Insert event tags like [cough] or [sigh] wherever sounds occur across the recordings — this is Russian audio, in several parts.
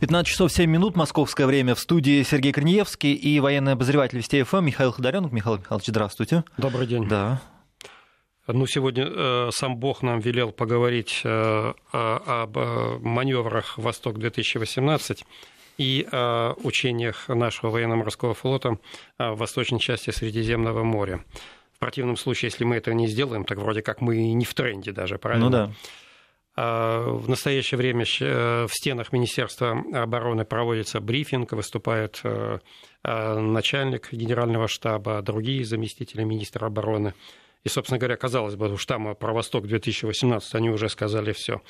15 часов 7 минут, московское время. В студии Сергей Корнеевский и военный обозреватель Вести ФМ Михаил Ходоренок. Михаил Михайлович, здравствуйте. Добрый день. Да. Ну, сегодня э, сам Бог нам велел поговорить э, об э, маневрах «Восток-2018» и о учениях нашего военно-морского флота в восточной части Средиземного моря. В противном случае, если мы это не сделаем, так вроде как мы не в тренде даже, правильно? Ну да. А, в настоящее время э, в стенах Министерства обороны проводится брифинг, выступает э, э, начальник генерального штаба, другие заместители министра обороны. И, собственно говоря, казалось бы, уж там про Восток-2018 они уже сказали все.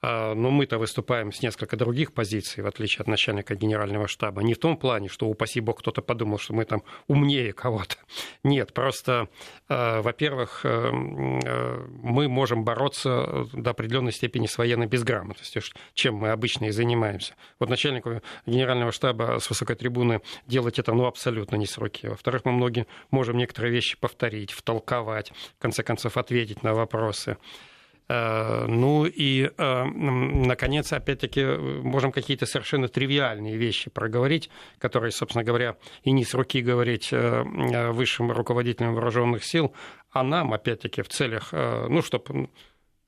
А, но мы-то выступаем с несколько других позиций, в отличие от начальника генерального штаба. Не в том плане, что, упаси бог, кто-то подумал, что мы там умнее кого-то. [laughs] Нет, просто, а, во-первых, э, э, мы можем бороться до определенной степени с военной безграмотностью, чем мы обычно и занимаемся. Вот начальнику генерального штаба с высокой трибуны делать это ну, абсолютно не с руки. Во-вторых, мы многие можем некоторые вещи повторить, втолковать, в конце концов, ответить на вопросы. Э, ну и, э, наконец, опять-таки, можем какие-то совершенно тривиальные вещи проговорить, которые, собственно говоря, и не с руки говорить э, высшим руководителям вооруженных сил, а нам, опять-таки, в целях, ну, чтобы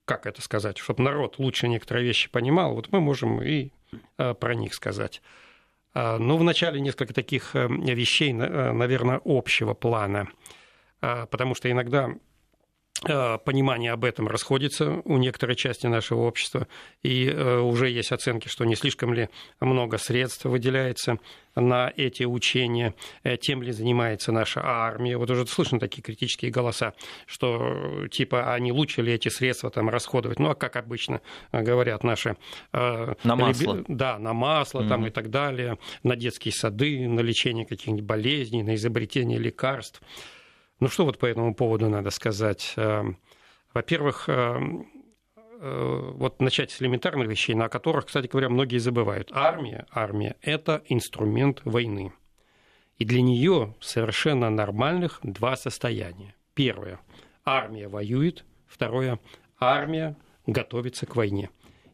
как это сказать, чтобы народ лучше некоторые вещи понимал, вот мы можем и про них сказать. Ну, вначале несколько таких вещей, наверное, общего плана, потому что иногда Э, понимание об этом расходится у некоторой части нашего общества, и э, уже есть оценки, что не слишком ли много средств выделяется на эти учения, э, тем ли занимается наша армия. Вот уже слышно такие критические голоса, что типа, а не лучше ли эти средства там расходовать? Ну, а как обычно говорят наши... На масло. Реби... Да, на масло mm-hmm. там и так далее, на детские сады, на лечение каких-нибудь болезней, на изобретение лекарств. Ну что вот по этому поводу надо сказать? Эм, во-первых, эм, э, вот начать с элементарных вещей, на которых, кстати говоря, многие забывают. Армия, армия – это инструмент войны. И для нее совершенно нормальных два состояния. Первое – армия воюет. Второе – армия готовится к войне.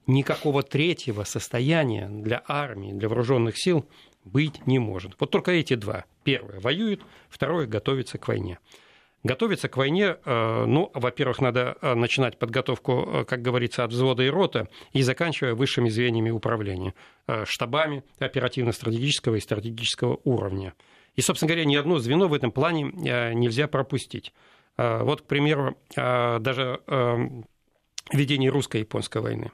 Никакого третьего состояния для армии, для вооруженных сил быть не может. Вот только эти два. Первое – воюет, второе – готовится к войне. Готовиться к войне, э, ну, во-первых, надо э, начинать подготовку, э, как говорится, от взвода и рота и заканчивая высшими звеньями управления, штабами оперативно-стратегического и стратегического уровня. И, собственно говоря, ни одно звено в этом плане нельзя пропустить. Вот, к примеру, даже ведение русско-японской войны.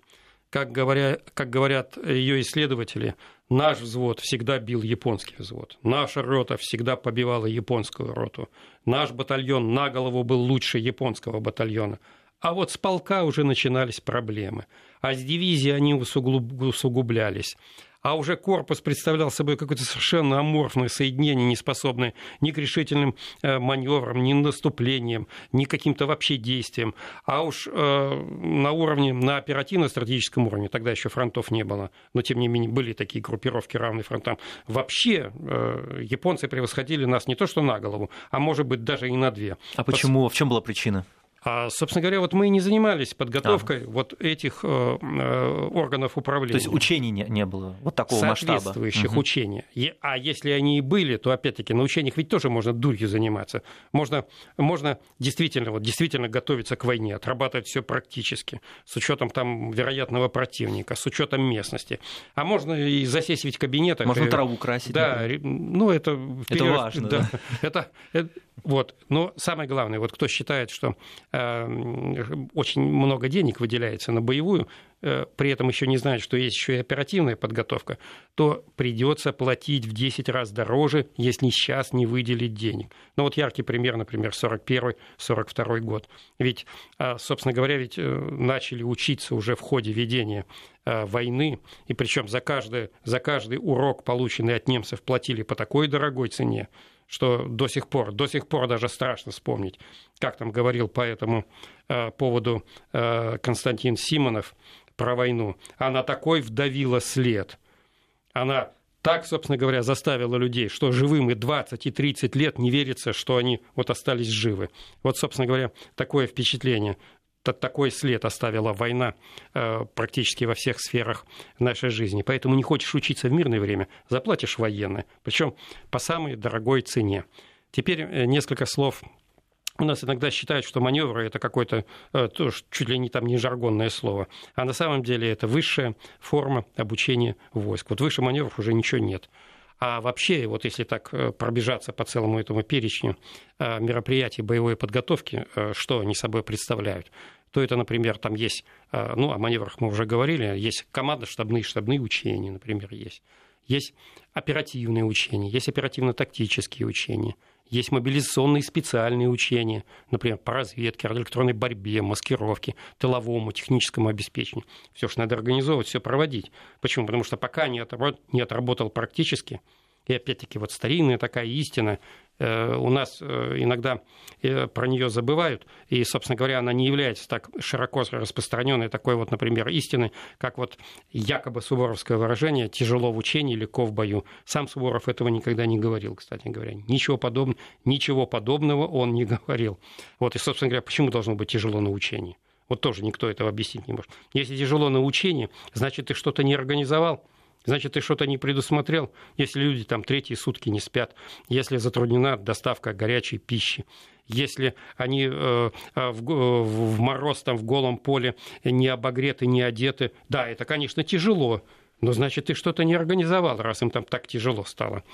Как, говоря, как говорят ее исследователи, Наш взвод всегда бил японский взвод. Наша рота всегда побивала японскую роту. Наш батальон на голову был лучше японского батальона. А вот с полка уже начинались проблемы. А с дивизии они усугублялись а уже корпус представлял собой какое-то совершенно аморфное соединение, не способное ни к решительным э, маневрам, ни наступлениям, ни каким-то вообще действиям. А уж э, на уровне, на оперативно-стратегическом уровне, тогда еще фронтов не было, но тем не менее были такие группировки равные фронтам. Вообще э, японцы превосходили нас не то что на голову, а может быть даже и на две. А почему? В чем была причина? А, собственно говоря, вот мы и не занимались подготовкой а. вот этих э, э, органов управления. То есть учений не, не было, вот такого Соответствующих масштаба. учений. А если они и были, то опять-таки на учениях ведь тоже можно дурью заниматься. Можно, можно действительно, вот, действительно готовиться к войне, отрабатывать все практически, с учетом там вероятного противника, с учетом местности. А можно и засесть ведь в кабинетах. Можно траву красить. Да, ну это... Это важно. Да. Да. Это, это, вот. Но самое главное, вот кто считает, что очень много денег выделяется на боевую, э, при этом еще не знает, что есть еще и оперативная подготовка, то придется платить в 10 раз дороже, если сейчас не выделить денег. Ну вот яркий пример, например, 41-42 год. Ведь, э, собственно говоря, ведь э, начали учиться уже в ходе ведения э, войны, и причем за каждый, за каждый урок, полученный от немцев, платили по такой дорогой цене, что до сих пор, до сих пор даже страшно вспомнить, как там говорил по этому э, поводу э, Константин Симонов про войну. Она такой вдавила след. Она так, собственно говоря, заставила людей, что живым и 20, и 30 лет не верится, что они вот остались живы. Вот, собственно говоря, такое впечатление. Такой след оставила война э, практически во всех сферах нашей жизни. Поэтому не хочешь учиться в мирное время, заплатишь военное, причем по самой дорогой цене. Теперь э, несколько слов у нас иногда считают, что маневры это какое-то э, чуть ли не там не жаргонное слово, а на самом деле это высшая форма обучения войск. Вот выше маневров уже ничего нет. А вообще, вот если так э, пробежаться по целому этому перечню э, мероприятий боевой подготовки, что они собой представляют, то это, например, там есть, ну, о маневрах мы уже говорили, есть командно-штабные штабные учения, например, есть. Есть оперативные учения, есть оперативно-тактические учения – есть мобилизационные специальные учения, например, по разведке, электронной борьбе, маскировке, тыловому, техническому обеспечению. Все, что надо организовывать, все проводить. Почему? Потому что пока не отработал практически, и опять-таки вот старинная такая истина, Э, у нас э, иногда э, про нее забывают, и, собственно говоря, она не является так широко распространенной такой вот, например, истиной, как вот якобы суворовское выражение «тяжело в учении, легко в бою». Сам Суворов этого никогда не говорил, кстати говоря. Ничего, подобного, ничего подобного он не говорил. Вот, и, собственно говоря, почему должно быть тяжело на учении? Вот тоже никто этого объяснить не может. Если тяжело на учении, значит, ты что-то не организовал, Значит, ты что-то не предусмотрел, если люди там третьи сутки не спят, если затруднена доставка горячей пищи, если они э, э, в мороз там в голом поле не обогреты, не одеты. Да, это, конечно, тяжело, но значит, ты что-то не организовал, раз им там так тяжело стало.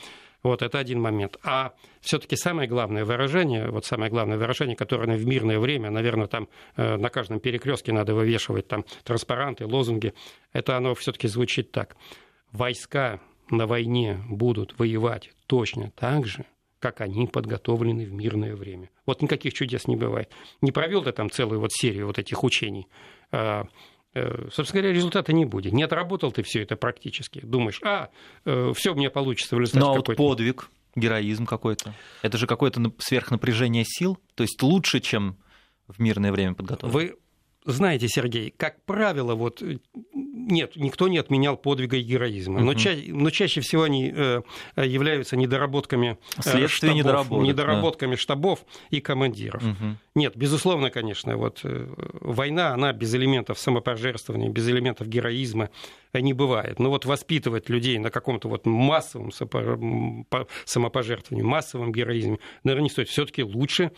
Вот это один момент. А все-таки самое главное выражение, вот самое главное выражение, которое в мирное время, наверное, там э, на каждом перекрестке надо вывешивать там транспаранты, лозунги, это оно все-таки звучит так войска на войне будут воевать точно так же, как они подготовлены в мирное время. Вот никаких чудес не бывает. Не провел ты там целую вот серию вот этих учений, а, э, собственно говоря, результата не будет. Не отработал ты все это практически. Думаешь, а, э, все мне получится в результате Но вот подвиг, героизм какой-то. Это же какое-то сверхнапряжение сил, то есть лучше, чем в мирное время подготовлен. Вы знаете, Сергей, как правило, вот нет, никто не отменял подвига и героизма, но, ча- но чаще всего они э, являются недоработками э, Следствие штабов, недоработок, недоработками да. штабов и командиров. Нет, безусловно, конечно, вот э, война, она без элементов самопожертвования, без элементов героизма не бывает. Но вот воспитывать людей на каком-то вот массовом самопожертвовании, массовом героизме, наверное, не стоит. Все-таки лучше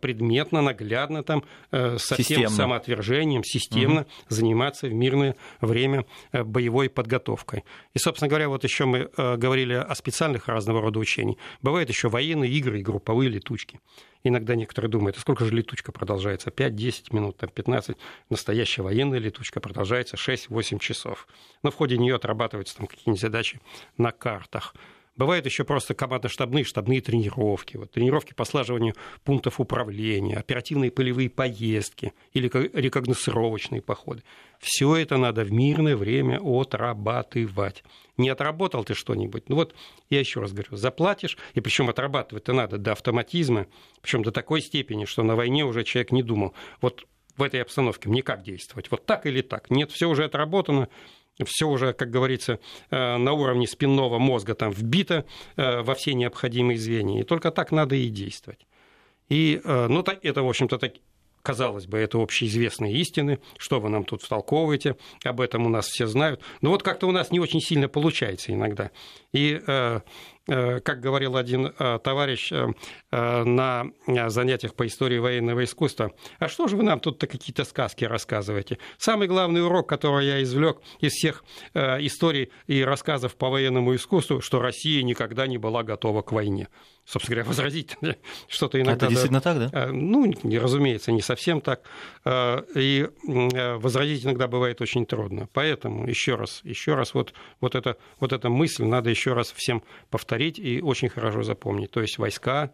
предметно, наглядно там со всем самоотвержением, системно угу. заниматься в мирное время э, боевой подготовкой. И, собственно говоря, вот еще мы э, говорили о специальных разного рода учениях. Бывают еще военные игры и групповые летучки. Иногда некоторые думают, а сколько же летучка продолжается? 5-10 минут, там 15. Настоящая военная летучка продолжается 6-8 часов. Но в ходе нее отрабатываются там какие-нибудь задачи на картах. Бывают еще просто командно-штабные, штабные тренировки. Вот, тренировки по слаживанию пунктов управления, оперативные полевые поездки или рекогносцировочные походы. Все это надо в мирное время отрабатывать. Не отработал ты что-нибудь? Ну вот, я еще раз говорю, заплатишь, и причем отрабатывать-то надо до автоматизма, причем до такой степени, что на войне уже человек не думал. Вот в этой обстановке мне как действовать? Вот так или так? Нет, все уже отработано, все уже, как говорится, э, на уровне спинного мозга там вбито э, во все необходимые звенья. И только так надо и действовать. И, э, ну, это, в общем-то, так, казалось бы, это общеизвестные истины, что вы нам тут втолковываете, об этом у нас все знают. Но вот как-то у нас не очень сильно получается иногда. И как говорил один э, товарищ э, на занятиях по истории военного искусства, а что же вы нам тут-то какие-то сказки рассказываете? Самый главный урок, который я извлек из всех историй и рассказов по военному искусству, что Россия никогда не была готова к войне. Собственно говоря, возразить что-то иногда... Это действительно так, да? Ну, разумеется, не совсем так. И возразить иногда бывает очень трудно. Поэтому еще раз, еще раз вот, вот, это, вот эта мысль надо еще раз всем повторить повторить и очень хорошо запомнить. То есть войска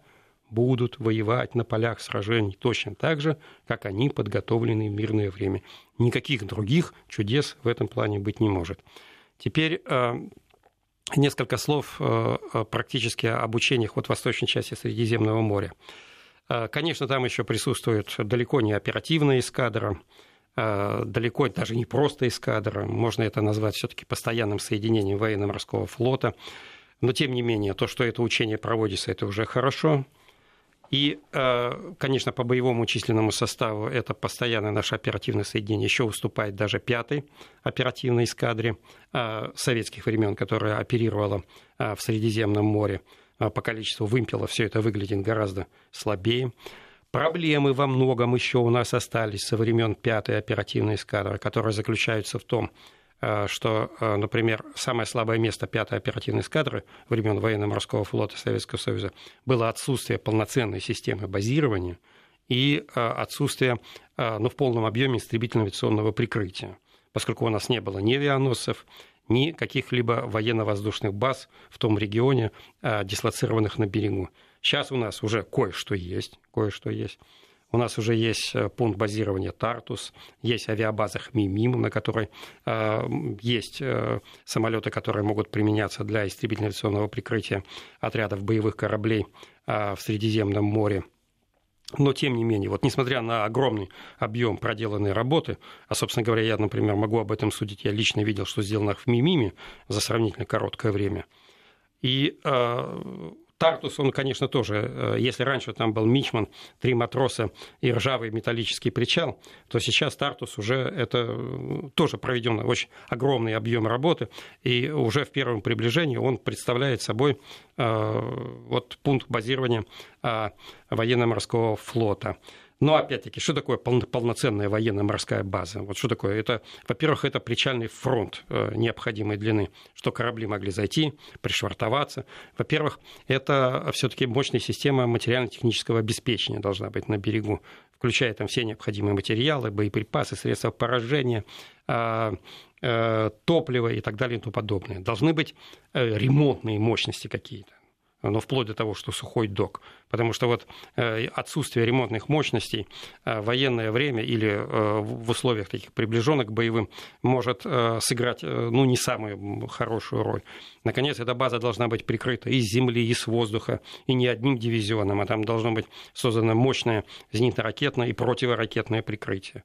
будут воевать на полях сражений точно так же, как они подготовлены в мирное время. Никаких других чудес в этом плане быть не может. Теперь э, несколько слов э, практически об учениях вот в восточной части Средиземного моря. Э, конечно, там еще присутствует далеко не оперативная эскадра, далеко даже не просто эскадра, можно это назвать все-таки постоянным соединением военно-морского флота, но, тем не менее, то, что это учение проводится, это уже хорошо. И, э, конечно, по боевому численному составу это постоянное наше оперативное соединение еще уступает даже пятой оперативной эскадре э, советских времен, которая оперировала э, в Средиземном море. По количеству вымпелов все это выглядит гораздо слабее. Проблемы во многом еще у нас остались со времен пятой оперативной эскадры, которые заключаются в том, что, э, например, самое слабое место пятой оперативной эскадры времен военно-морского флота Советского Союза было отсутствие полноценной системы базирования и э, отсутствие ну, в полном объеме истребительно-авиационного прикрытия, поскольку у нас не было ни авианосцев, ни каких-либо военно-воздушных баз в том регионе, дислоцированных на берегу. Сейчас у нас уже кое-что есть, кое-что есть. У нас уже есть э, пункт базирования Тартус, есть авиабаза Хмимим, на которой э, есть э, самолеты, которые могут применяться для истребительно-авиационного прикрытия отрядов боевых кораблей в Средиземном море. Но, тем не менее, вот несмотря на огромный объем проделанной работы, а, собственно говоря, я, например, могу об этом судить, я лично видел, что сделано в Мимиме за сравнительно короткое время, и Тартус, он, конечно, тоже, э, если раньше там был Мичман, три матроса и ржавый металлический причал, то сейчас Тартус уже это э, тоже проведен очень огромный объем работы, и уже в первом приближении он представляет собой э, вот пункт базирования военно-морского флота. Но опять-таки, что такое полноценная военно-морская база? Вот что такое? Это, во-первых, это причальный фронт э, необходимой длины, что корабли могли зайти, пришвартоваться. Во-первых, это все-таки мощная система материально-технического обеспечения должна быть на берегу, включая там все необходимые материалы, боеприпасы, средства поражения, а, э, топливо и так далее и тому подобное. Должны быть э, ремонтные мощности какие-то но вплоть до того, что сухой док. Потому что вот э, отсутствие ремонтных мощностей э, в военное время или э, в условиях таких приближенных к боевым может сыграть ну, не самую хорошую роль. Наконец, эта база должна быть прикрыта и с земли, и с воздуха, и не одним дивизионом, а там должно быть создано мощное зенитно-ракетное и противоракетное прикрытие.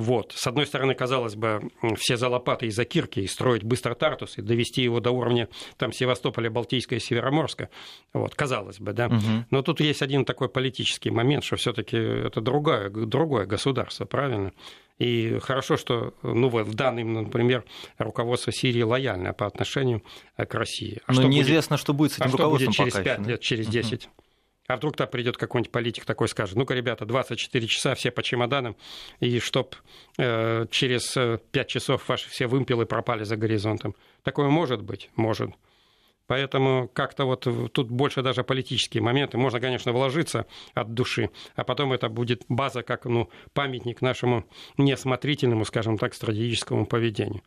Вот. С одной стороны, казалось бы, все за лопаты и за кирки, и строить быстро Тартус, и довести его до уровня там, Севастополя, Балтийска и Североморска. Вот, казалось бы, да. Угу. Но тут есть один такой политический момент, что все таки это другое, другое государство, правильно? И хорошо, что ну, вот в данный, например, руководство Сирии лояльно по отношению к России. А Но неизвестно, будет, что будет с этим а руководством что будет через пять лет, через 10? Угу. А вдруг там придет какой-нибудь политик такой скажет, ну-ка, ребята, 24 часа все по чемоданам, и чтоб э, через 5 э, часов ваши все вымпелы пропали за горизонтом. Такое может быть? Может. Поэтому как-то вот тут больше даже политические моменты. Можно, конечно, вложиться от души, а потом это будет база как ну, памятник нашему неосмотрительному, скажем так, стратегическому поведению.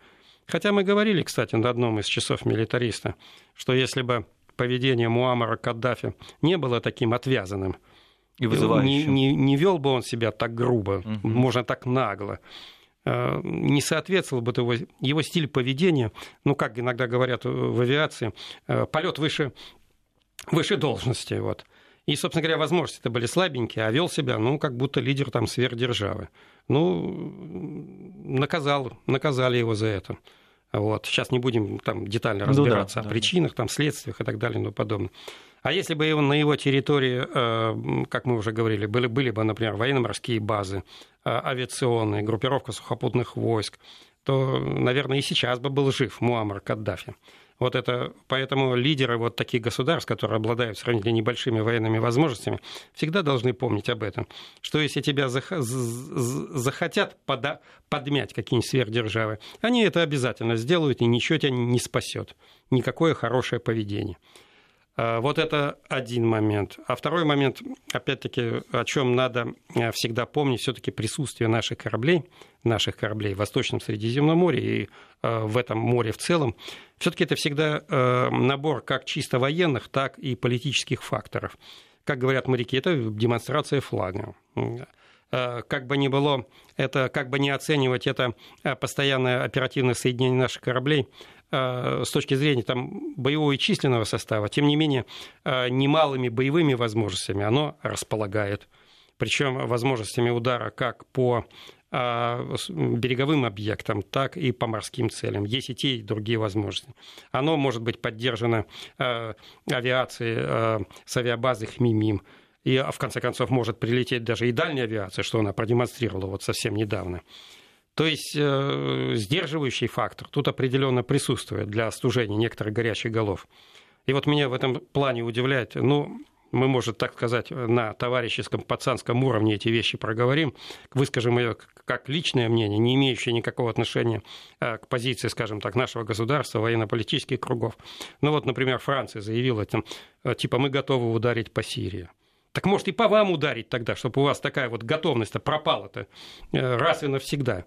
Хотя мы говорили, кстати, на одном из часов милитариста, что если бы поведение Муаммара Каддафи не было таким отвязанным. И вызывающим. Не, не, не вел бы он себя так грубо, угу. можно так нагло. Э, не соответствовал бы его, его стиль поведения, ну, как иногда говорят в авиации, э, полет выше, выше должности. Вот. И, собственно говоря, возможности-то были слабенькие, а вел себя, ну, как будто лидер там сверхдержавы. Ну, наказал, наказали его за это. Вот. Сейчас не будем там детально разбираться ну, да, о да, причинах, да. там, следствиях и так далее и тому подобное. А если бы на его территории, э, как мы уже говорили, были, были бы, например, военно-морские базы, э, авиационные, группировка сухопутных войск, то, наверное, и сейчас бы был жив Муаммар Каддафи. Вот это, поэтому лидеры вот таких государств, которые обладают сравнительно небольшими военными возможностями, всегда должны помнить об этом, что если тебя захотят пода- подмять какие-нибудь сверхдержавы, они это обязательно сделают, и ничего тебя не спасет. Никакое хорошее поведение. А, вот это один момент. А второй момент, опять-таки, о чем надо э, всегда помнить, все-таки присутствие наших кораблей, наших кораблей в Восточном Средиземном море и э, в этом море в целом, все-таки это всегда э, набор как чисто военных, так и политических факторов. Как говорят моряки, это демонстрация флага как бы ни было, это как бы не оценивать это постоянное оперативное соединение наших кораблей Э, с точки зрения там, боевого и численного состава, тем не менее, э, немалыми боевыми возможностями оно располагает. Причем возможностями удара как по э, береговым объектам, так и по морским целям. Есть и те, и другие возможности. Оно может быть поддержано авиацией с авиабазы Хмимим, и в конце концов может прилететь даже и дальняя авиация, что она продемонстрировала вот совсем недавно. То есть э, сдерживающий фактор тут определенно присутствует для остужения некоторых горячих голов. И вот меня в этом плане удивляет, ну, мы, может, так сказать, на товарищеском пацанском уровне эти вещи проговорим, выскажем ее как личное мнение, не имеющее никакого отношения э, к позиции, скажем так, нашего государства, военно-политических кругов. Ну вот, например, Франция заявила, там, э, типа, мы готовы ударить по Сирии. Так может и по вам ударить тогда, чтобы у вас такая вот готовность-то пропала-то э, раз и навсегда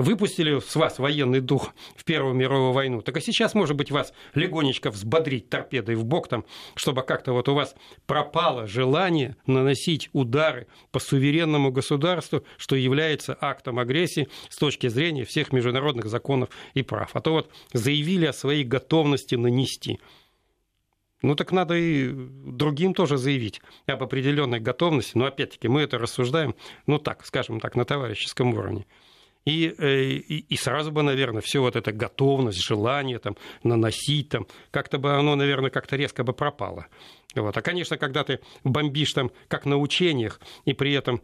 выпустили с вас военный дух в Первую мировую войну, так и сейчас, может быть, вас легонечко взбодрить торпедой в бок, там, чтобы как-то вот у вас пропало желание наносить удары по суверенному государству, что является актом агрессии с точки зрения всех международных законов и прав. А то вот заявили о своей готовности нанести. Ну так надо и другим тоже заявить об определенной готовности. Но опять-таки мы это рассуждаем, ну так, скажем так, на товарищеском уровне. И, э, и, и сразу бы, наверное, все вот эта готовность, желание там, наносить, там, как-то бы оно, наверное, как-то резко бы пропало. Вот. А, конечно, когда ты бомбишь там, как на учениях, и при этом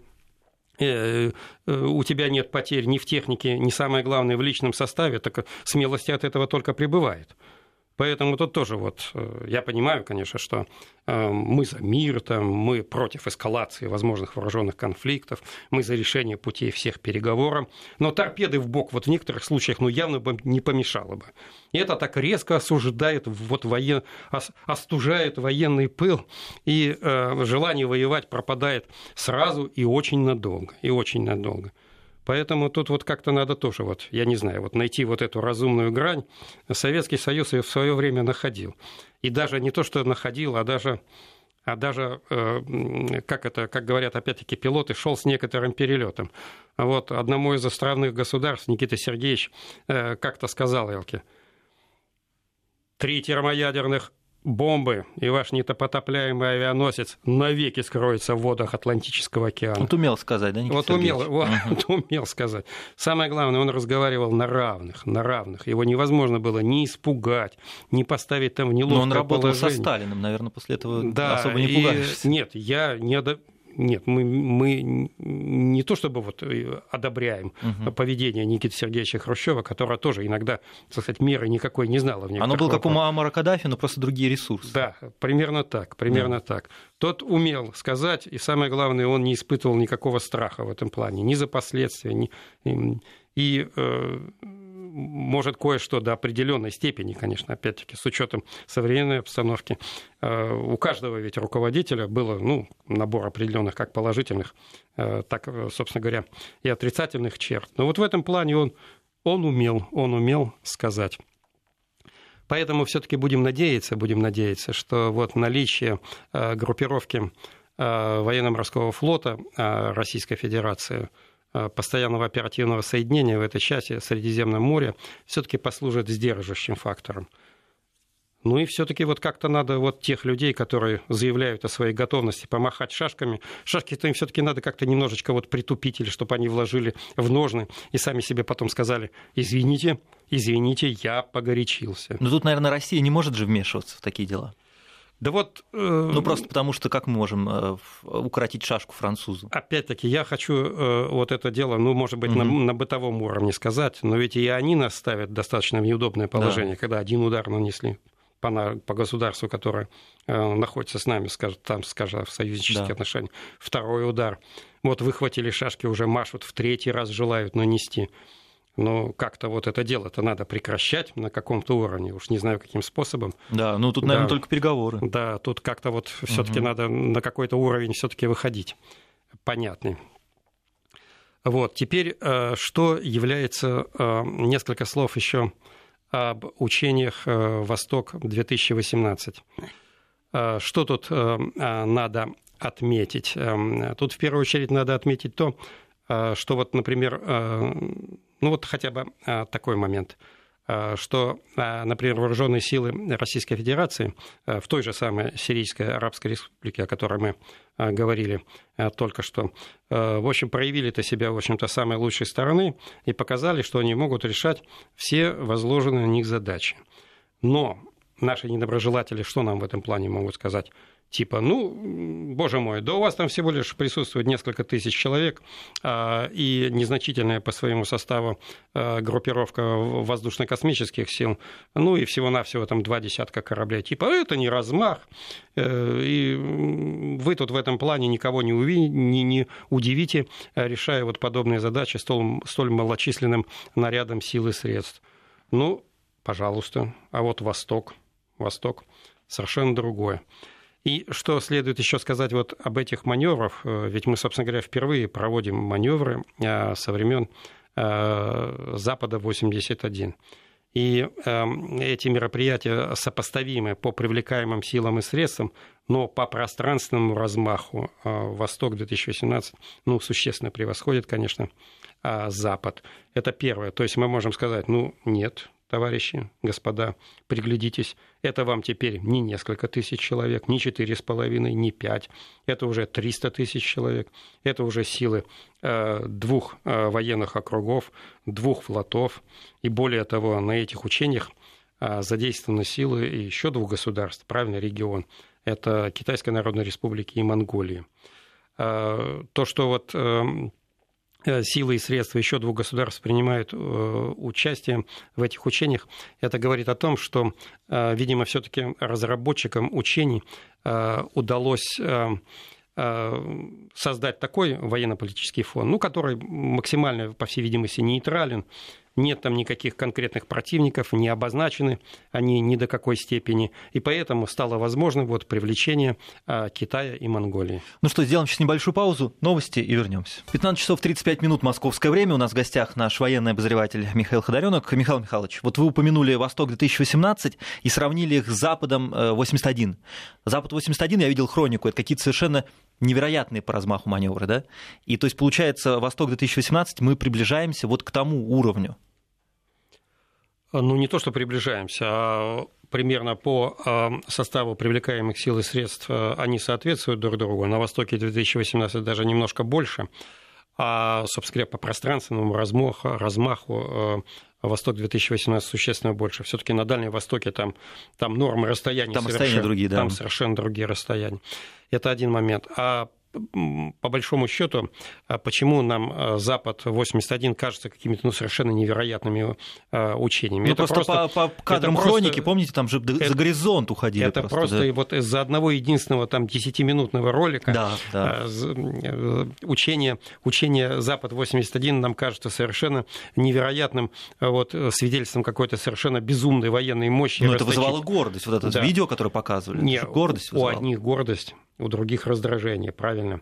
э, э, у тебя нет потерь ни в технике, ни самое главное в личном составе, так смелости от этого только прибывает. Поэтому тут тоже вот я понимаю, конечно, что мы за мир, там, мы против эскалации возможных вооруженных конфликтов, мы за решение путей всех переговоров, но торпеды в бок вот в некоторых случаях ну, явно бы не помешало бы. И это так резко осуждает, вот воен... остужает военный пыл, и э, желание воевать пропадает сразу и очень надолго, и очень надолго. Поэтому тут вот как-то надо тоже, вот, я не знаю, вот найти вот эту разумную грань. Советский Союз ее в свое время находил. И даже не то, что находил, а даже а даже, э, как это, как говорят опять-таки пилоты, шел с некоторым перелетом. Вот одному из островных государств Никита Сергеевич э, как-то сказал Элке, три термоядерных бомбы и ваш нетопотопляемый авианосец навеки скроется в водах Атлантического океана. Вот умел сказать, да, Никита Вот умел, вот, угу. [laughs] умел сказать. Самое главное, он разговаривал на равных, на равных. Его невозможно было ни испугать, ни поставить там в неловкое Но он работал положение. со Сталином, наверное, после этого да, особо не пугаешься. Нет, я не, нет, мы, мы не то чтобы вот э, одобряем угу. поведение Никиты Сергеевича Хрущева, которое тоже иногда, так сказать, меры никакой не знало. В Оно было как у Муаммара Каддафи, но просто другие ресурсы. Да, примерно так, примерно да. так. Тот умел сказать, и самое главное, он не испытывал никакого страха в этом плане, ни за последствия, ни... и э, может кое-что до определенной степени, конечно, опять-таки, с учетом современной обстановки. Э, у каждого ведь руководителя было ну, набор определенных как положительных, э, так, собственно говоря, и отрицательных черт. Но вот в этом плане он, он умел, он умел сказать. Поэтому все-таки будем надеяться, будем надеяться, что вот наличие э, группировки военно-морского флота Российской Федерации – Э, постоянного оперативного соединения в этой части Средиземного моря все-таки послужит сдерживающим фактором. Ну и все-таки вот как-то надо вот тех людей, которые заявляют о своей готовности помахать шашками, шашки-то им все-таки надо как-то немножечко вот притупить, или чтобы они вложили в ножны и сами себе потом сказали, извините, извините, я погорячился. Но тут, наверное, Россия не может же вмешиваться в такие дела. Да вот... Э, ну, просто потому что как мы можем э, укоротить шашку французу? Опять-таки, я хочу э, вот это дело, ну, может быть, угу. на, на бытовом уровне сказать, но ведь и они нас ставят достаточно в неудобное положение, да. когда один удар нанесли по, по государству, которое э, находится с нами, скажем, там, скажем, в союзнических да. отношениях. Второй удар. Вот выхватили шашки, уже машут, в третий раз желают нанести. Но как-то вот это дело-то надо прекращать на каком-то уровне, уж не знаю каким способом. Да, ну тут, наверное, да, только переговоры. Да, тут как-то вот все-таки угу. надо на какой-то уровень все-таки выходить. Понятный. Вот, теперь, э, что является, э, несколько слов еще об учениях э, «Восток-2018». Что тут надо отметить? Эм, тут в первую очередь надо отметить то, что вот, например, ну вот хотя бы а, такой момент а, что, а, например, вооруженные силы Российской Федерации в той же самой Сирийской Арабской Республике, о которой мы говорили только что, в общем, проявили это себя, в общем-то, самой лучшей стороны и показали, что они могут решать все возложенные на них задачи. Но наши недоброжелатели что нам в этом плане могут сказать? Типа, ну, боже мой, да у вас там всего лишь присутствует несколько тысяч человек а, и незначительная по своему составу а, группировка воздушно-космических сил, ну и всего-навсего там два десятка кораблей. Типа, это не размах, э, и вы тут в этом плане никого не, уви... не, не удивите, решая вот подобные задачи столь, столь малочисленным нарядом сил и средств. Ну, пожалуйста. А вот Восток, Восток совершенно другое. И что следует еще сказать вот об этих маневрах, э, ведь мы, собственно говоря, впервые проводим маневры э, со времен э, Запада 81. И эти мероприятия сопоставимы по привлекаемым силам и средствам, но по пространственному размаху Восток-2018 ну, существенно превосходит, конечно, Запад. Это первое. То есть мы можем сказать, ну нет, товарищи, господа, приглядитесь, это вам теперь не несколько тысяч человек, не четыре с половиной, не пять, это уже 300 тысяч человек, это уже силы э, двух э, военных округов, двух флотов, и более того, на этих учениях э, задействованы силы еще двух государств, правильно, регион, это Китайской Народной Республики и Монголии. То, что вот Э, силы и средства еще двух государств принимают э, участие в этих учениях, это говорит о том, что, э, видимо, все-таки разработчикам учений удалось создать такой военно-политический фон, ну, который максимально, по всей видимости, нейтрален, нет там никаких конкретных противников, не обозначены они ни до какой степени, и поэтому стало возможным вот привлечение а, Китая и Монголии. Ну что, сделаем сейчас небольшую паузу, новости и вернемся. 15 часов 35 минут московское время, у нас в гостях наш военный обозреватель Михаил Ходоренок. Михаил Михайлович, вот вы упомянули Восток 2018 и сравнили их с Западом 81. Э, Запад 81, я видел хронику, это какие-то совершенно невероятные по размаху маневры, да? И то есть, получается, Восток 2018 мы приближаемся вот к тому уровню. Ну, не то, что приближаемся, а примерно по а, составу привлекаемых сил и средств а, они соответствуют друг другу. На Востоке 2018 даже немножко больше, а, собственно говоря, по пространственному размаху, размаху Восток 2018 существенно больше. Все-таки на Дальнем Востоке там, там нормы расстояния там расстояния другие, да. Там совершенно другие расстояния. Это один момент. А по большому счету, а почему нам а, Запад 81 кажется какими-то ну, совершенно невероятными а, учениями? Ну, это просто, просто по, по кадрам хроники, просто, помните, там же это, за горизонт уходили. Это просто, просто да? вот из-за одного единственного там 10-минутного ролика да, да. Э, учение, учение Запад 81 нам кажется совершенно невероятным вот, свидетельством какой-то совершенно безумной военной мощи. Но это вызывало гордость, вот это да. видео, которое показывали. Нет, гордость вызывало. у одних гордость, у других раздражение, правильно.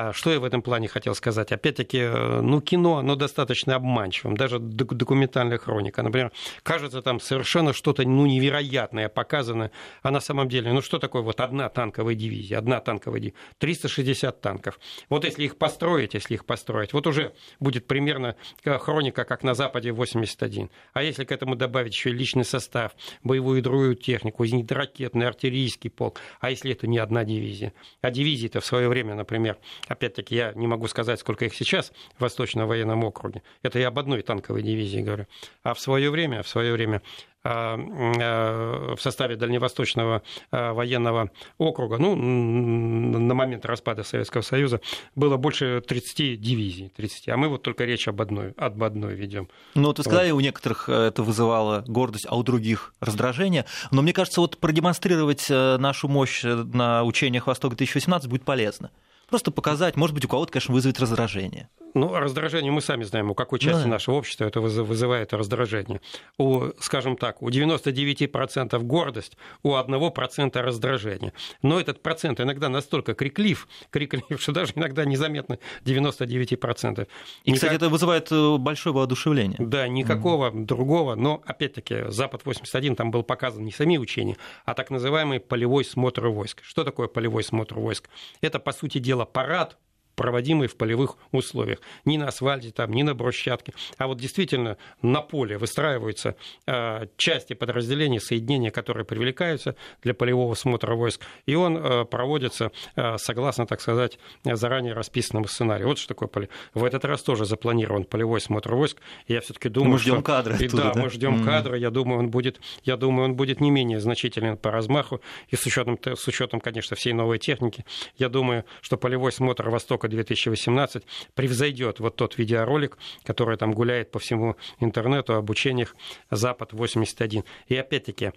А что я в этом плане хотел сказать? Опять-таки, э, ну, кино, оно достаточно обманчивым, даже документальная хроника. Например, кажется, там совершенно что-то ну, невероятное показано, а на самом деле, ну, что такое вот одна танковая дивизия, одна танковая дивизия, 360 танков. Вот если их построить, если их построить, вот уже будет примерно э, хроника, как на Западе 81. А если к этому добавить еще и личный состав, боевую и другую технику, зенитно-ракетный, артиллерийский полк, а если это не одна дивизия? А дивизии-то в свое время, например, Опять-таки, я не могу сказать, сколько их сейчас в Восточном военном округе. Это я об одной танковой дивизии говорю. А в свое время, в свое время а, а, в составе Дальневосточного а, военного округа, ну, на момент распада Советского Союза, было больше 30 дивизий, 30, а мы вот только речь об одной, об одной ведем. Ну, вот вы сказали, вот. у некоторых э, это вызывало гордость, а у других раздражение, но мне кажется, вот продемонстрировать э, нашу мощь э, на учениях Восток-2018 будет полезно. Просто показать, может быть, у кого-то, конечно, вызовет раздражение. Ну, раздражение мы сами знаем, у какой части да. нашего общества это вызывает раздражение. У, скажем так, у 99% гордость, у 1% раздражение. Но этот процент иногда настолько криклив, криклив, [laughs] что даже иногда незаметно 99%. И, Никак... кстати, это вызывает э, большое воодушевление. Да, никакого mm другого, но, опять-таки, Запад-81, там был показан не сами учения, а так называемый полевой смотр войск. Что такое полевой смотр войск? Это, по сути дела, парад проводимые в полевых условиях. Ни на асфальте, там, ни на брусчатке. А вот действительно на поле выстраиваются э, части подразделений, соединения, которые привлекаются для полевого смотра войск. И он э, проводится э, согласно, так сказать, заранее расписанному сценарию. Вот что такое поле. В этот раз тоже запланирован полевой смотр войск. Я все-таки думаю, мы ждем что... кадры. Оттуда, да, да, мы ждем mm-hmm. кадра. Я думаю, он будет, я думаю, он будет не менее значителен по размаху и с учетом, с учетом, конечно, всей новой техники. Я думаю, что полевой смотр Востока 2018 превзойдет вот тот видеоролик, который там гуляет по всему интернету об учениях Запад-81. И опять-таки,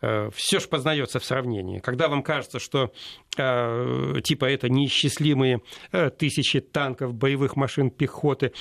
э, все же познается в сравнении. Когда вам кажется, что э, типа это неисчислимые э, тысячи танков, боевых машин, пехоты,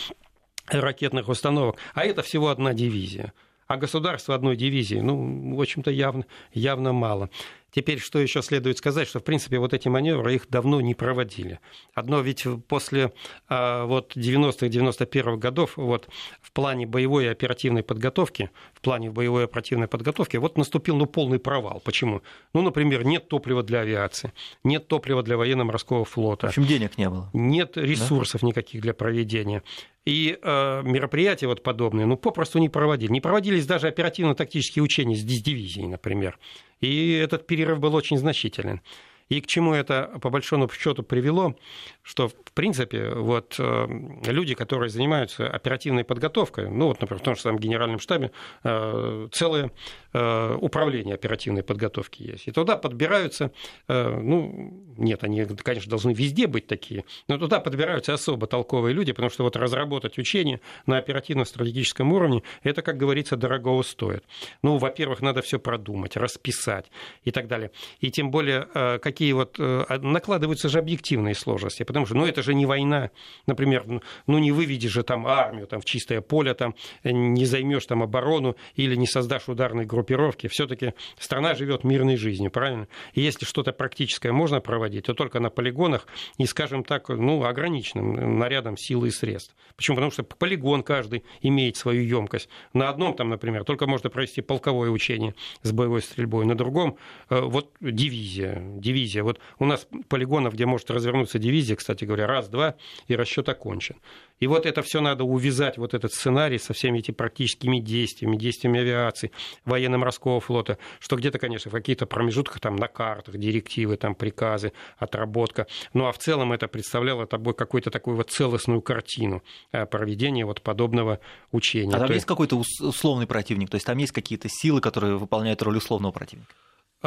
ракетных установок, а это всего одна дивизия. А государство одной дивизии, ну, в общем-то, явно, явно мало. Теперь, что еще следует сказать, что, в принципе, вот эти маневры их давно не проводили. Одно ведь после а, вот 90-х, 91-х годов вот, в плане боевой и оперативной подготовки, плане боевой оперативной подготовки, вот наступил ну, полный провал. Почему? Ну, например, нет топлива для авиации, нет топлива для военно-морского флота. В общем, денег не было. Нет ресурсов да? никаких для проведения. И э, мероприятия вот подобные, ну, попросту не проводили. Не проводились даже оперативно-тактические учения с дивизией, например. И этот перерыв был очень значителен. И к чему это, по большому счету, привело, что, в принципе, вот э, люди, которые занимаются оперативной подготовкой, ну, вот, например, в том же самом генеральном штабе, э, целое э, управление оперативной подготовки есть. И туда подбираются, ну, нет, они, конечно, должны везде быть такие, но туда подбираются особо толковые люди, потому что вот разработать учения на оперативно-стратегическом уровне, это, как говорится, дорогого стоит. Ну, во-первых, надо все продумать, расписать и так далее. И тем более, какие вот накладываются же объективные сложности, потому что, ну, это же не война. Например, ну, не выведешь же там армию там, в чистое поле, там, не займешь там оборону или не создашь ударной группировки. Все-таки страна живет мирной жизнью, правильно? И если что-то практическое можно проводить, то только на полигонах и, скажем так, ну, ограниченным нарядом силы и средств. Почему? Потому что полигон каждый имеет свою емкость. На одном там, например, только можно провести полковое учение с боевой стрельбой, на другом э, вот дивизия. Дивизия. Вот у нас полигонов, где может развернуться дивизия, кстати говоря, раз-два, и расчет окончен. И вот это все надо увязать, вот этот сценарий со всеми этими практическими действиями, действиями авиации, военно-морского флота, что где-то, конечно, в каких-то промежутках там на картах, директивы, там приказы, отработка. Ну а в целом это представляло тобой какую-то такую вот целостную картину э, проведения вот подобного учения. А там То есть какой-то условный противник? То есть там есть какие-то силы, которые выполняют роль условного противника?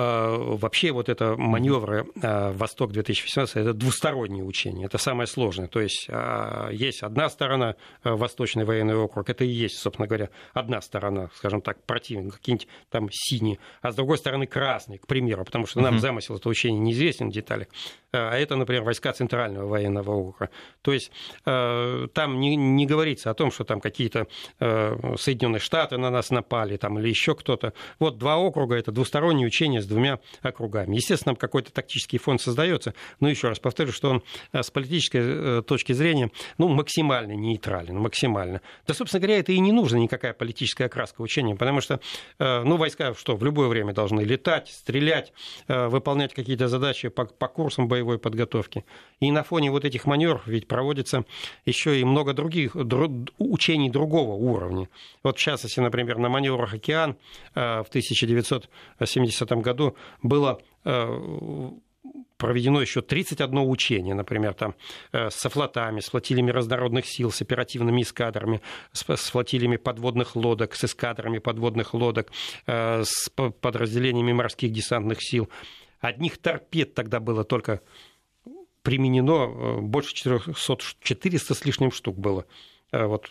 А, вообще вот это маневры а, «Восток-2018» — это двустороннее учение, это самое сложное. То есть а, есть одна сторона, Восточный военный округ, это и есть, собственно говоря, одна сторона, скажем так, противник, какие-нибудь там синие, а с другой стороны красный, к примеру, потому что нам замысел этого учения неизвестен в деталях. А это, например, войска Центрального военного округа. То есть там не, не говорится о том, что там какие-то Соединенные Штаты на нас напали там, или еще кто-то. Вот два округа — это двустороннее учение двумя округами. Естественно, какой-то тактический фонд создается, но еще раз повторю, что он э, с политической э, точки зрения ну, максимально нейтрален, максимально. Да, собственно говоря, это и не нужно никакая политическая окраска учения, потому что э, ну, войска что, в любое время должны летать, стрелять, выполнять какие-то задачи по, по курсам боевой подготовки. И на фоне вот этих маневров ведь проводится еще и много других дру, учений другого уровня. Вот в частности, например, на маневрах «Океан» в 1970 году году было э, проведено еще 31 учение, например, там, э, со флотами, с флотилиями разнородных сил, с оперативными эскадрами, с, с флотилиями подводных лодок, с эскадрами подводных лодок, э, с подразделениями морских десантных сил. Одних торпед тогда было только применено больше 400, 400 с лишним штук было. Вот,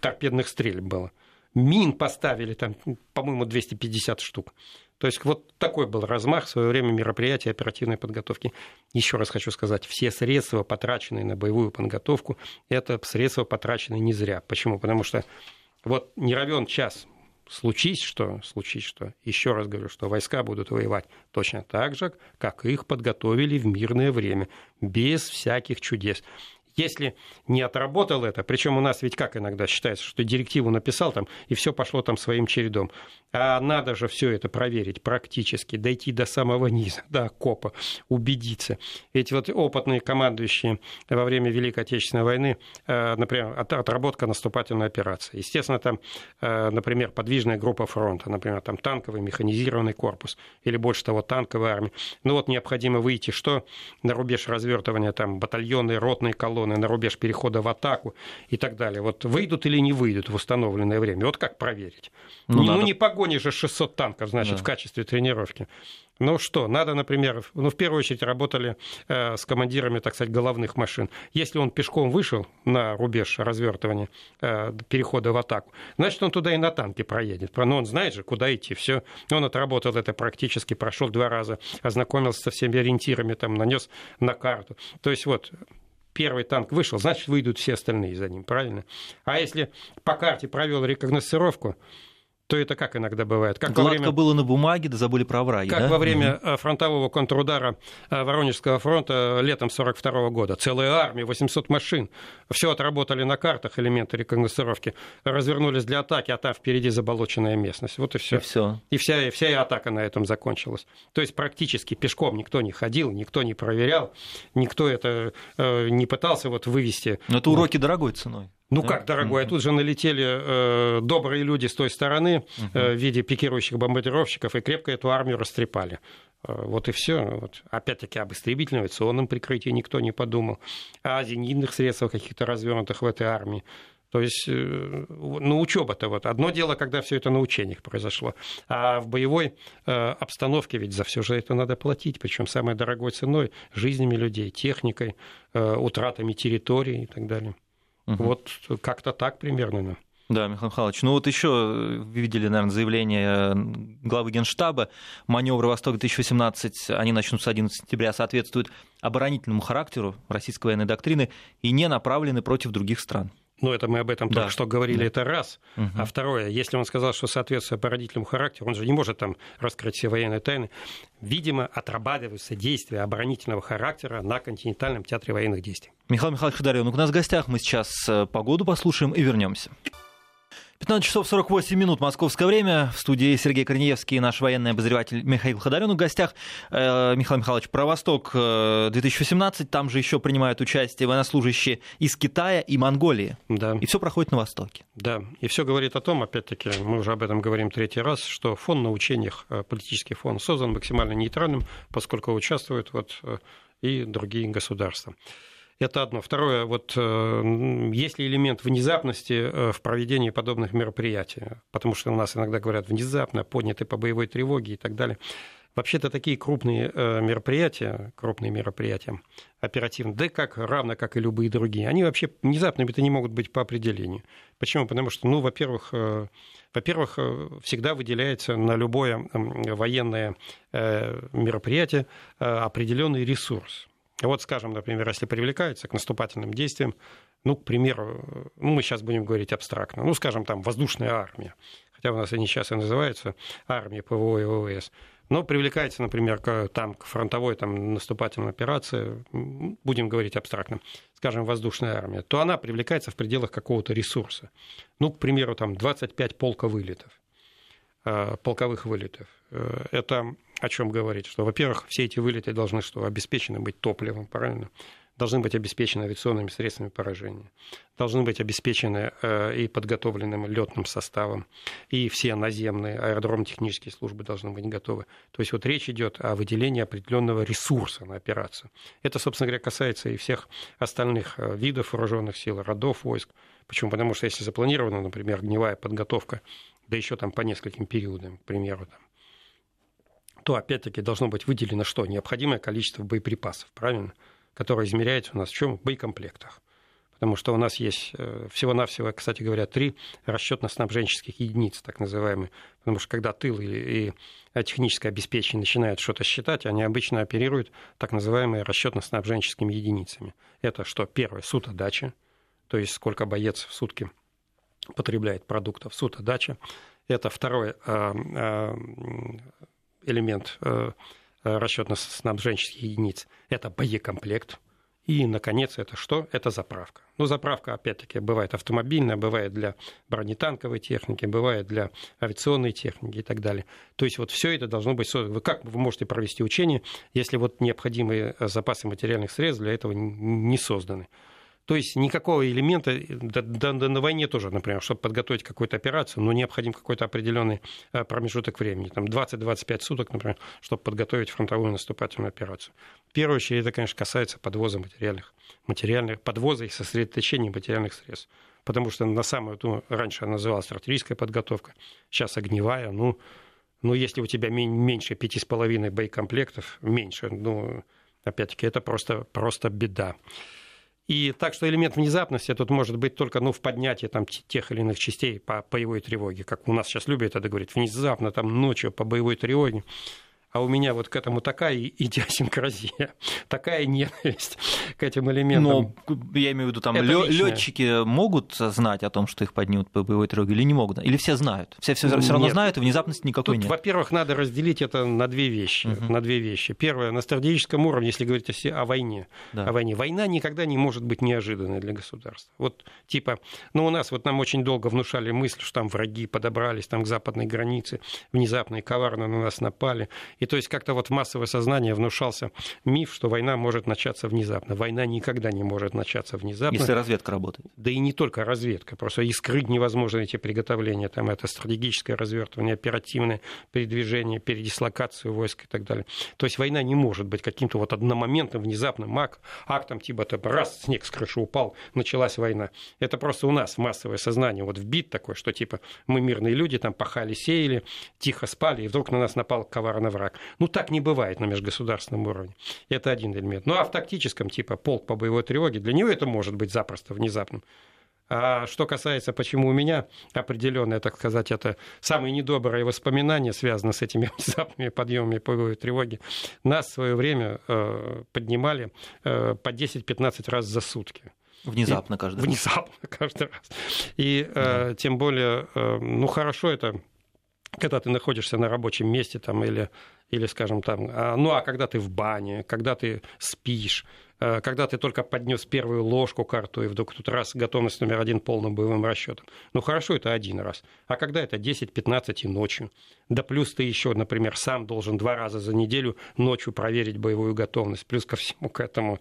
торпедных стрельб было. Мин поставили там, по-моему, 250 штук. То есть вот такой был размах в свое время мероприятия оперативной подготовки. Еще раз хочу сказать, все средства, потраченные на боевую подготовку, это средства, потраченные не зря. Почему? Потому что вот не равен час случись что, случись что, еще раз говорю, что войска будут воевать точно так же, как их подготовили в мирное время, без всяких чудес. Если не отработал это, причем у нас ведь как иногда считается, что директиву написал там, и все пошло там своим чередом. А надо же все это проверить практически, дойти до самого низа, [laughs] до окопа, убедиться. Эти вот опытные командующие во время Великой Отечественной войны, э, например, отработка наступательной операции. Естественно, там, э, например, подвижная группа фронта, например, там танковый механизированный корпус или больше того танковая армия. Ну вот необходимо выйти что? На рубеж развертывания там батальоны, ротные колонны, на рубеж перехода в атаку и так далее. Вот выйдут или не выйдут в установленное время. Вот как проверить? Ну, ну надо... не погонишь же 600 танков, значит, да. в качестве тренировки. Ну что, надо, например, ну, в первую очередь работали э, с командирами, так сказать, головных машин. Если он пешком вышел на рубеж развертывания, э, перехода в атаку, значит, он туда и на танке проедет. Но он знает же, куда идти. Все. Он отработал это практически, прошел два раза, ознакомился со всеми ориентирами, там, нанес на карту. То есть вот первый танк вышел, значит, выйдут все остальные за ним, правильно? А если по карте провел рекогносцировку, то это как иногда бывает. Как Гладко время... было на бумаге, да забыли про враги. Как да? во время угу. фронтового контрудара э, Воронежского фронта летом 1942 года. Целая армия, 800 машин. Все отработали на картах элементы рекогносцировки, развернулись для атаки, а там впереди заболоченная местность. Вот и все. И, все. и вся, вся и атака на этом закончилась. То есть практически пешком никто не ходил, никто не проверял, никто это э, не пытался вот вывести. Но это уроки дорогой ценой. Ну да? как, дорогой, mm-hmm. тут же налетели э, добрые люди с той стороны э, в виде пикирующих бомбардировщиков и крепко эту армию растрепали. Э, вот и все. Вот. Опять-таки об истребительном авиационном прикрытии никто не подумал, о зенитных средствах каких-то развернутых в этой армии. То есть, э, ну, учеба-то вот. Одно дело, когда все это на учениях произошло. А в боевой э, обстановке ведь за все же это надо платить, причем самой дорогой ценой, жизнями людей, техникой, э, утратами территории и так далее. Угу. Вот как-то так примерно. Да, Михаил Михайлович. Ну вот еще вы видели, наверное, заявление главы Генштаба. Маневры «Восток-2018», они начнутся 11 сентября, соответствуют оборонительному характеру российской военной доктрины и не направлены против других стран. Ну, это мы об этом да. только что говорили, да. это раз. Угу. А второе, если он сказал, что соответствует по родительному характеру, он же не может там раскрыть все военные тайны. Видимо, отрабатываются действия оборонительного характера на континентальном театре военных действий. Михаил Михайлович Ходорев, ну, у нас в гостях мы сейчас э, погоду послушаем и вернемся. 15 часов 48 минут московское время. В студии Сергей Корнеевский и наш военный обозреватель Михаил Ходорен. В гостях э, Михаил Михайлович про Восток 2018. Там же еще принимают участие военнослужащие из Китая и Монголии. Да. И все проходит на Востоке. Да. И все говорит о том, опять-таки, мы уже об этом говорим третий раз, что фон на учениях, э, политический фон создан максимально нейтральным, поскольку участвуют вот э, и другие государства. Это одно. Второе, вот э, есть ли элемент внезапности э, в проведении подобных мероприятий? Потому что у нас иногда говорят внезапно, подняты по боевой тревоге и так далее. Вообще-то такие крупные э, мероприятия, крупные мероприятия оперативно, да как равно как и любые другие, они вообще внезапными-то не могут быть по определению. Почему? Потому что, ну, во-первых, во-первых, всегда выделяется на любое военное мероприятие определенный ресурс. Вот, скажем, например, если привлекаются к наступательным действиям, ну, к примеру, ну, мы сейчас будем говорить абстрактно, ну, скажем, там, воздушная армия, хотя у нас они сейчас и называются армия ПВО и ВВС, но привлекается, например, к, там, к фронтовой там, наступательной операции, будем говорить абстрактно, скажем, воздушная армия, то она привлекается в пределах какого-то ресурса. Ну, к примеру, там 25 полка вылетов, э, полковых вылетов. Э, это о чем говорить? Что, во-первых, все эти вылеты должны что, обеспечены быть топливом, правильно? Должны быть обеспечены авиационными средствами поражения, должны быть обеспечены э, и подготовленным летным составом, и все наземные аэродромно-технические службы должны быть готовы. То есть вот речь идет о выделении определенного ресурса на операцию. Это, собственно говоря, касается и всех остальных э, видов вооруженных сил, родов войск. Почему? Потому что если запланирована, например, огневая подготовка, да еще там по нескольким периодам, к примеру, там, то опять-таки должно быть выделено что? Необходимое количество боеприпасов, правильно? Которое измеряется у нас в чем? В боекомплектах. Потому что у нас есть э, всего-навсего, кстати говоря, три расчетно-снабженческих единицы, так называемые. Потому что когда тыл и, и техническое обеспечение начинают что-то считать, они обычно оперируют так называемыми расчетно-снабженческими единицами. Это что? Первое, сутодача, то есть сколько боец в сутки потребляет продуктов, сутодача. Это второе, а, а, элемент э, расчетно-снабженческих единиц – это боекомплект. И, наконец, это что? Это заправка. Ну, заправка, опять-таки, бывает автомобильная, бывает для бронетанковой техники, бывает для авиационной техники и так далее. То есть вот все это должно быть создано. Как вы можете провести учение, если вот необходимые запасы материальных средств для этого не созданы? То есть никакого элемента, да, да, да, на войне тоже, например, чтобы подготовить какую-то операцию, но необходим какой-то определенный э, промежуток времени, там 20-25 суток, например, чтобы подготовить фронтовую наступательную операцию. В первую очередь это, конечно, касается подвоза материальных, материальных подвоза и сосредоточения материальных средств. Потому что на самую, ну, раньше она называлась артиллерийская подготовка, сейчас огневая, ну, ну, если у тебя меньше пяти с половиной боекомплектов, меньше, ну, опять-таки, это просто, просто беда. И так что элемент внезапности тут может быть только ну, в поднятии там, тех или иных частей по боевой тревоге, как у нас сейчас любят это говорить, внезапно там ночью по боевой тревоге а у меня вот к этому такая идиосинкразия, [laughs] такая ненависть к этим элементам. Но я имею в виду, там летчики могут знать о том, что их поднимут по боевой тревоге, или не могут? Или все знают? Все все, все равно знают, и внезапности никакой Тут, нет. Во-первых, надо разделить это на две вещи. Угу. На две вещи. Первое, на стратегическом уровне, если говорить о, о войне. Да. О войне. Война никогда не может быть неожиданной для государства. Вот типа, ну у нас вот нам очень долго внушали мысль, что там враги подобрались там к западной границе, внезапно и коварно на нас напали и то есть как-то вот в массовое сознание внушался миф, что война может начаться внезапно. Война никогда не может начаться внезапно. Если разведка работает. Да и не только разведка. Просто и скрыть невозможно эти приготовления. Там это стратегическое развертывание, оперативное передвижение, передислокацию войск и так далее. То есть война не может быть каким-то вот одномоментным, внезапным ак, актом, типа там раз, снег с крыши упал, началась война. Это просто у нас массовое сознание вот вбит такое, что типа мы мирные люди, там пахали, сеяли, тихо спали, и вдруг на нас напал коварный враг так. Ну, так не бывает на межгосударственном уровне. Это один элемент. Ну, а в тактическом, типа полк по боевой тревоге, для него это может быть запросто внезапным. А что касается, почему у меня определенное, так сказать, это самые недобрые воспоминания связаны с этими [laughs] внезапными подъемами по боевой тревоги, нас в свое время э, поднимали э, по 10-15 раз за сутки. Внезапно каждый раз. Внезапно [laughs] каждый раз. И э, да. тем более, э, ну хорошо это когда ты находишься на рабочем месте там, или, или, скажем, там, а, ну а когда ты в бане, когда ты спишь, э, когда ты только поднес первую ложку карту, и вдруг тут раз готовность номер один полным боевым расчетом. Ну хорошо, это один раз. А когда это 10-15 и ночью? Да плюс ты еще, например, сам должен два раза за неделю ночью проверить боевую готовность. Плюс ко всему к этому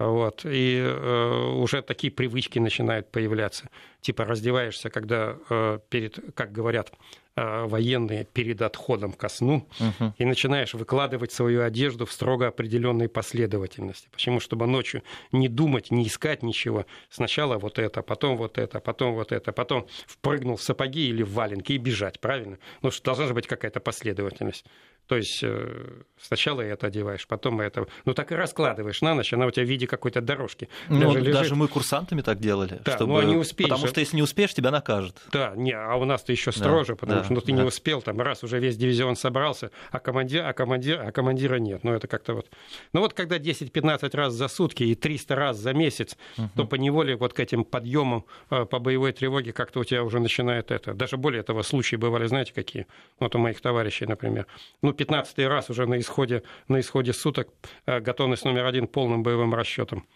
вот. И э, уже такие привычки начинают появляться. Типа раздеваешься, когда э, перед, как говорят военные, перед отходом ко сну, угу. и начинаешь выкладывать свою одежду в строго определенной последовательности. Почему? Чтобы ночью не думать, не искать ничего. Сначала вот это, потом вот это, потом вот это, потом впрыгнул в сапоги или в валенки и бежать, правильно? Ну, что должна же быть какая-то последовательность. То есть э, сначала это одеваешь, потом это. Ну так и раскладываешь на ночь, она у тебя в виде какой-то дорожки. Ну, даже, лежит... даже мы курсантами так делали. Да, чтобы... но не успеешь. Потому что если не успеешь, тебя накажут. Да, не, а у нас-то еще строже, да, потому да, ну, ты да. не успел, там раз уже весь дивизион собрался, а командир, а командир, а командира нет. Ну это как-то вот. Ну вот когда 10-15 раз за сутки и 300 раз за месяц, угу. то по неволе вот к этим подъемам э, по боевой тревоге как-то у тебя уже начинает это. Даже более того, случаи бывали, знаете, какие? Вот у моих товарищей, например. Ну, 15 раз уже на исходе, на исходе суток э, готовность номер один полным боевым расчетом.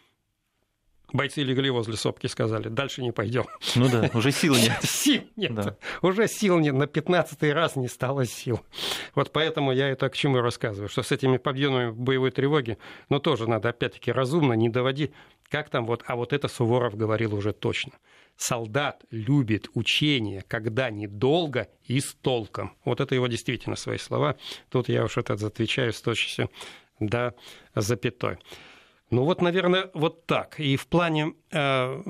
Бойцы легли возле сопки, сказали, дальше не пойдем. Ну да, уже сил нет. [laughs] Сил нет. Да. Уже сил нет. На 15 раз не стало сил. Вот поэтому я это к чему рассказываю, что с этими подъемами боевой тревоги, но тоже надо опять-таки разумно, не доводи. Как там вот, а вот это Суворов говорил уже точно солдат любит учение, когда недолго и с толком. Вот это его действительно свои слова. Тут я уж этот отвечаю с точностью до запятой. Ну вот, наверное, вот так. И в плане, э,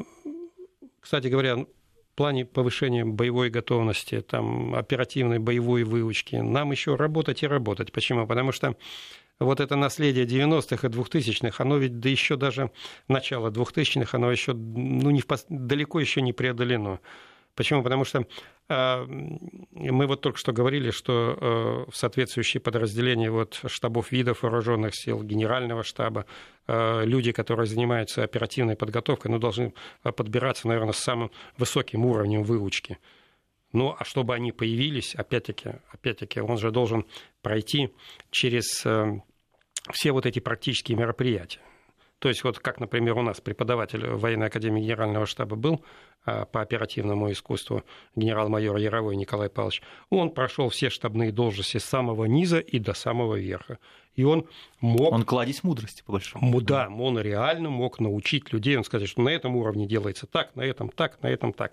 кстати говоря, в плане повышения боевой готовности, там, оперативной боевой выучки, нам еще работать и работать. Почему? Потому что вот это наследие 90-х и 2000-х, оно ведь, да еще даже начало 2000-х, оно еще ну, не в, далеко еще не преодолено. Почему? Потому что мы вот только что говорили, что э, в соответствующие подразделения вот, штабов видов вооруженных сил, генерального штаба, э, люди, которые занимаются оперативной подготовкой, ну, должны подбираться, наверное, с самым высоким уровнем выучки. Ну, а чтобы они появились, опять-таки, опять-таки, он же должен пройти через э, все вот эти практические мероприятия. То есть вот как, например, у нас преподаватель военной академии генерального штаба был а, по оперативному искусству генерал-майор Яровой Николай Павлович, он прошел все штабные должности с самого низа и до самого верха. И он мог... Он кладезь мудрости, по большому Да, он реально мог научить людей, он сказать, что на этом уровне делается так, на этом так, на этом так.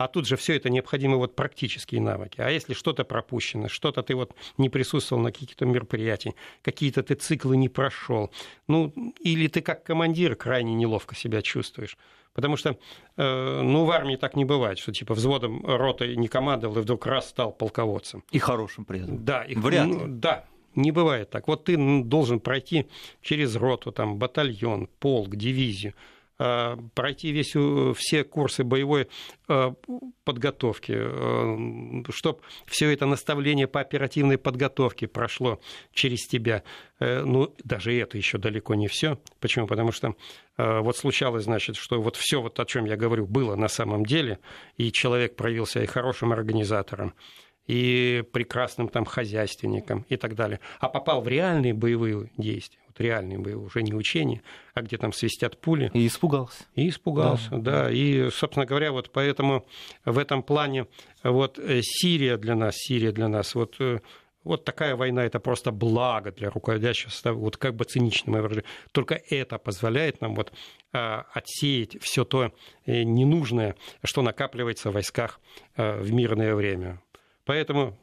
А тут же все это необходимы вот практические навыки. А если что-то пропущено, что-то ты вот не присутствовал на каких-то мероприятиях, какие-то ты циклы не прошел, ну, или ты как командир крайне неловко себя чувствуешь. Потому что, э, ну, в армии так не бывает, что типа взводом роты не командовал и вдруг раз стал полководцем. И хорошим при этом. Да, и, Вряд ли. Ну, да, не бывает так. Вот ты должен пройти через роту, там, батальон, полк, дивизию, пройти весь, все курсы боевой э, подготовки, э, чтобы все это наставление по оперативной подготовке прошло через тебя. Ну, даже это еще далеко не все. Почему? Потому что вот случалось, значит, что вот все, вот о чем я говорю, было на самом деле, и человек проявился и хорошим организатором, и прекрасным там хозяйственником и так далее, а попал в реальные боевые действия реальные боевые, уже не учения, а где там свистят пули. И испугался. И испугался, да. да. И, собственно говоря, вот поэтому в этом плане вот э, Сирия для нас, Сирия для нас, вот э, вот такая война это просто благо для руководящего состава, вот как бы цинично мы выражали. Только это позволяет нам вот отсеять все то э, ненужное, что накапливается в войсках в мирное время. Поэтому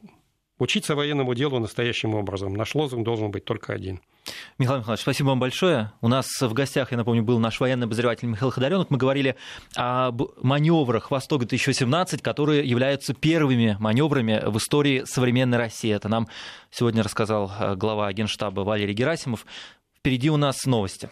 учиться военному делу настоящим образом. Наш лозунг должен быть только один – Михаил Михайлович, спасибо вам большое. У нас в гостях, я напомню, был наш военный обозреватель Михаил Ходоренок. Мы говорили об маневрах «Восток-2017», которые являются первыми маневрами в истории современной России. Это нам сегодня рассказал э, глава Генштаба Валерий Герасимов. Впереди у нас новости.